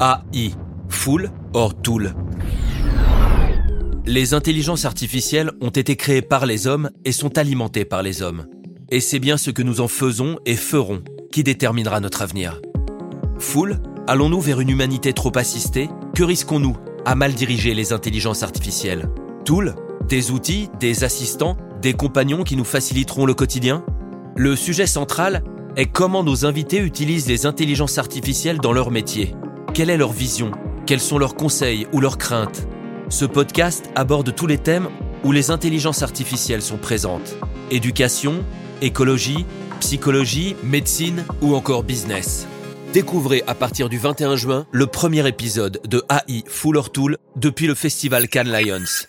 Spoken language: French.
AI, Full or Tool. Les intelligences artificielles ont été créées par les hommes et sont alimentées par les hommes. Et c'est bien ce que nous en faisons et ferons qui déterminera notre avenir. Full, allons-nous vers une humanité trop assistée? Que risquons-nous à mal diriger les intelligences artificielles? Tool, des outils, des assistants, des compagnons qui nous faciliteront le quotidien? Le sujet central est comment nos invités utilisent les intelligences artificielles dans leur métier. Quelle est leur vision? Quels sont leurs conseils ou leurs craintes? Ce podcast aborde tous les thèmes où les intelligences artificielles sont présentes. Éducation, écologie, psychologie, médecine ou encore business. Découvrez à partir du 21 juin le premier épisode de AI Fuller Tool depuis le festival Cannes Lions.